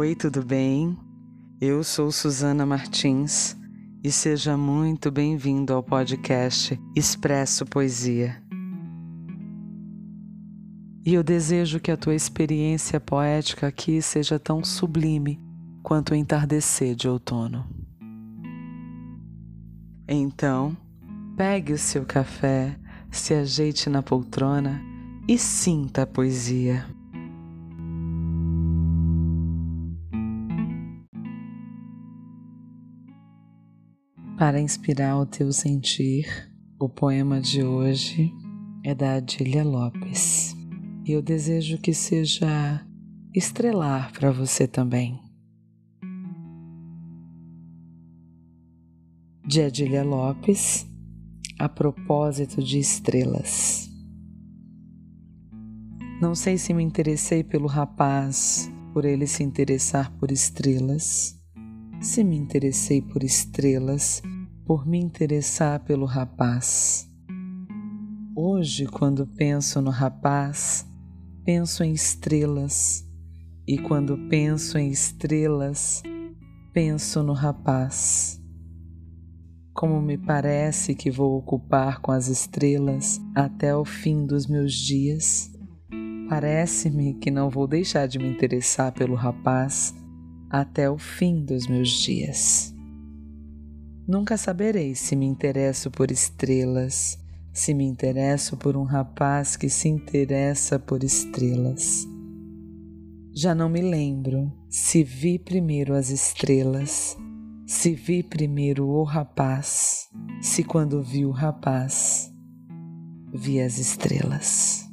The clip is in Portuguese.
Oi, tudo bem? Eu sou Suzana Martins e seja muito bem-vindo ao podcast Expresso Poesia. E eu desejo que a tua experiência poética aqui seja tão sublime quanto o entardecer de outono. Então, pegue o seu café, se ajeite na poltrona e sinta a poesia. Para inspirar o teu sentir, o poema de hoje é da Adília Lopes. E eu desejo que seja estrelar para você também. De Adília Lopes, a propósito de estrelas. Não sei se me interessei pelo rapaz, por ele se interessar por estrelas, se me interessei por estrelas, por me interessar pelo rapaz. Hoje, quando penso no rapaz, penso em estrelas, e quando penso em estrelas, penso no rapaz. Como me parece que vou ocupar com as estrelas até o fim dos meus dias, parece-me que não vou deixar de me interessar pelo rapaz até o fim dos meus dias. Nunca saberei se me interesso por estrelas se me interesso por um rapaz que se interessa por estrelas. Já não me lembro se vi primeiro as estrelas, se vi primeiro o rapaz, se quando vi o rapaz, vi as estrelas.